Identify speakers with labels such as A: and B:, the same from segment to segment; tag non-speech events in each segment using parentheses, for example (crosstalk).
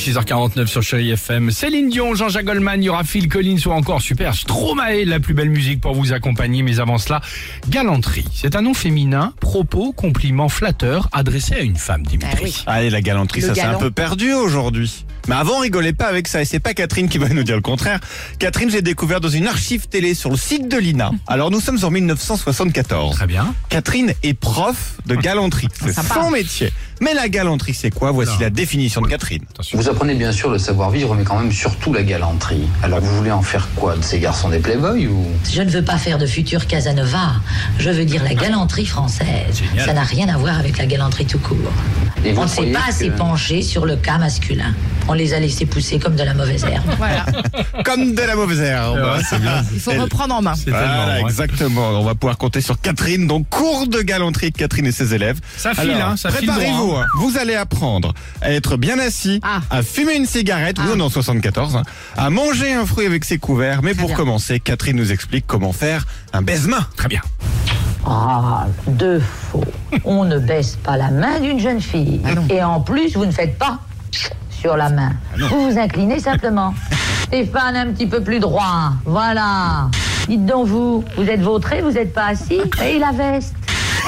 A: 6h49 sur Chéri FM. Céline Dion, Jean-Jacques Goldman, il y aura Phil Collins ou encore super Stromae, la plus belle musique pour vous accompagner. Mais avant cela, galanterie. C'est un nom féminin, propos, compliment flatteur adressé à une femme, Dimitri.
B: Ah oui.
C: Allez, la galanterie,
B: Le
C: ça c'est un peu perdu aujourd'hui. Mais avant, rigolez pas avec ça. Et c'est pas Catherine qui va nous dire le contraire. Catherine, j'ai découvert dans une archive télé sur le site de l'INA. (laughs) Alors nous sommes en 1974.
A: Très bien.
C: Catherine est prof de galanterie. C'est
B: Sympa.
C: son métier. Mais la galanterie, c'est quoi? Voici
A: Non.
C: la définition de Catherine.
A: Attention.
D: Vous apprenez bien sûr le savoir-vivre, mais quand même surtout la galanterie. Alors vous voulez en faire quoi? De ces garçons des Playboys ou?
E: Je ne veux pas faire de futur Casanova. Je veux dire la galanterie française.
A: Génial.
E: Ça n'a rien à voir avec la galanterie tout court.
D: Et vous
E: On ne s'est pas assez
D: que-
E: penché sur le cas masculin. On les a laissés pousser comme de la mauvaise herbe.
B: Voilà. (laughs)
C: Comme de la mauvaise herbe.
A: Ouais, c'est bien.
B: Il faut
C: Elle-
B: reprendre en main.
C: Voilà,
A: ouais.
C: exactement. On va pouvoir compter sur Catherine. Donc, cours de galanterie de Catherine et ses élèves.
A: Ça file,
C: Alors,
A: hein, ça file
C: Préparez-vous.
A: droit,
C: hein. Vous allez apprendre à être bien assis,
B: Ah.
C: à fumer une cigarette, oui,
B: Ah.
C: on est en 74, hein, à manger un fruit avec ses couverts. Mais
B: Très
C: pour
B: bien.
C: commencer, Catherine nous explique comment faire un baise-main.
A: Très bien.
E: Ah, deux faux. On ne baisse pas la main d'une jeune fille.
B: Ah.
E: Et en plus, vous ne faites pas sur la main. vous vous inclinez simplement. (laughs) Stéphane, un petit peu plus droit. Voilà. Dites donc vous, vous êtes vautré, vous n'êtes pas assis Et la veste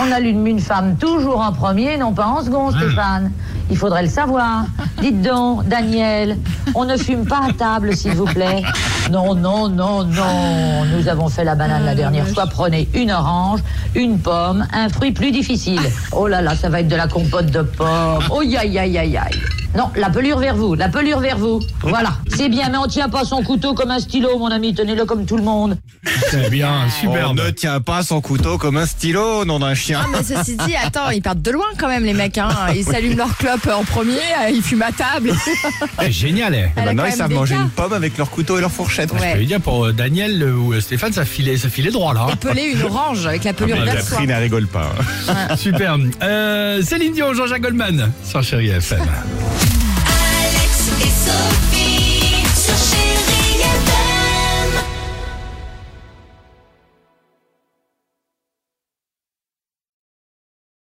E: On allume une femme toujours en premier, non pas en second, Stéphane. Il faudrait le savoir. Dites donc, Daniel, on ne fume pas à table, s'il vous plaît. Non, non, non, non. Nous avons fait la banane la dernière fois. Prenez une orange, une pomme, un fruit plus difficile. Oh là là, ça va être de la compote de pommes. Oh aïe, aïe, aïe, aïe. Non, la pelure vers vous, la pelure vers vous. Voilà. C'est bien, mais on tient pas son couteau comme un stylo, mon ami. Tenez-le comme tout le monde.
A: Très bien,
C: On
A: superbe.
C: ne tient pas son couteau comme un stylo, nom d'un chien.
B: Ah, mais ceci dit, attends, ils partent de loin quand même, les mecs. Hein. Ils s'allument leur clope en premier, euh, ils fument à table.
A: Génial, eh.
B: A
C: Maintenant, ils savent manger
B: cas.
C: une pomme avec leur couteau et leur fourchette.
A: Je
B: Ouais.
A: peux dire pour euh, Daniel euh, ou Stéphane, ça filait, ça filait droit là. hein.
B: Peler une orange avec la pelure
C: Ah,
B: soi.
C: Catherine, elle rigole pas.
A: Super. Euh, Céline Dion, Jean-Jacques Goldman sur Chéri FM.
F: love.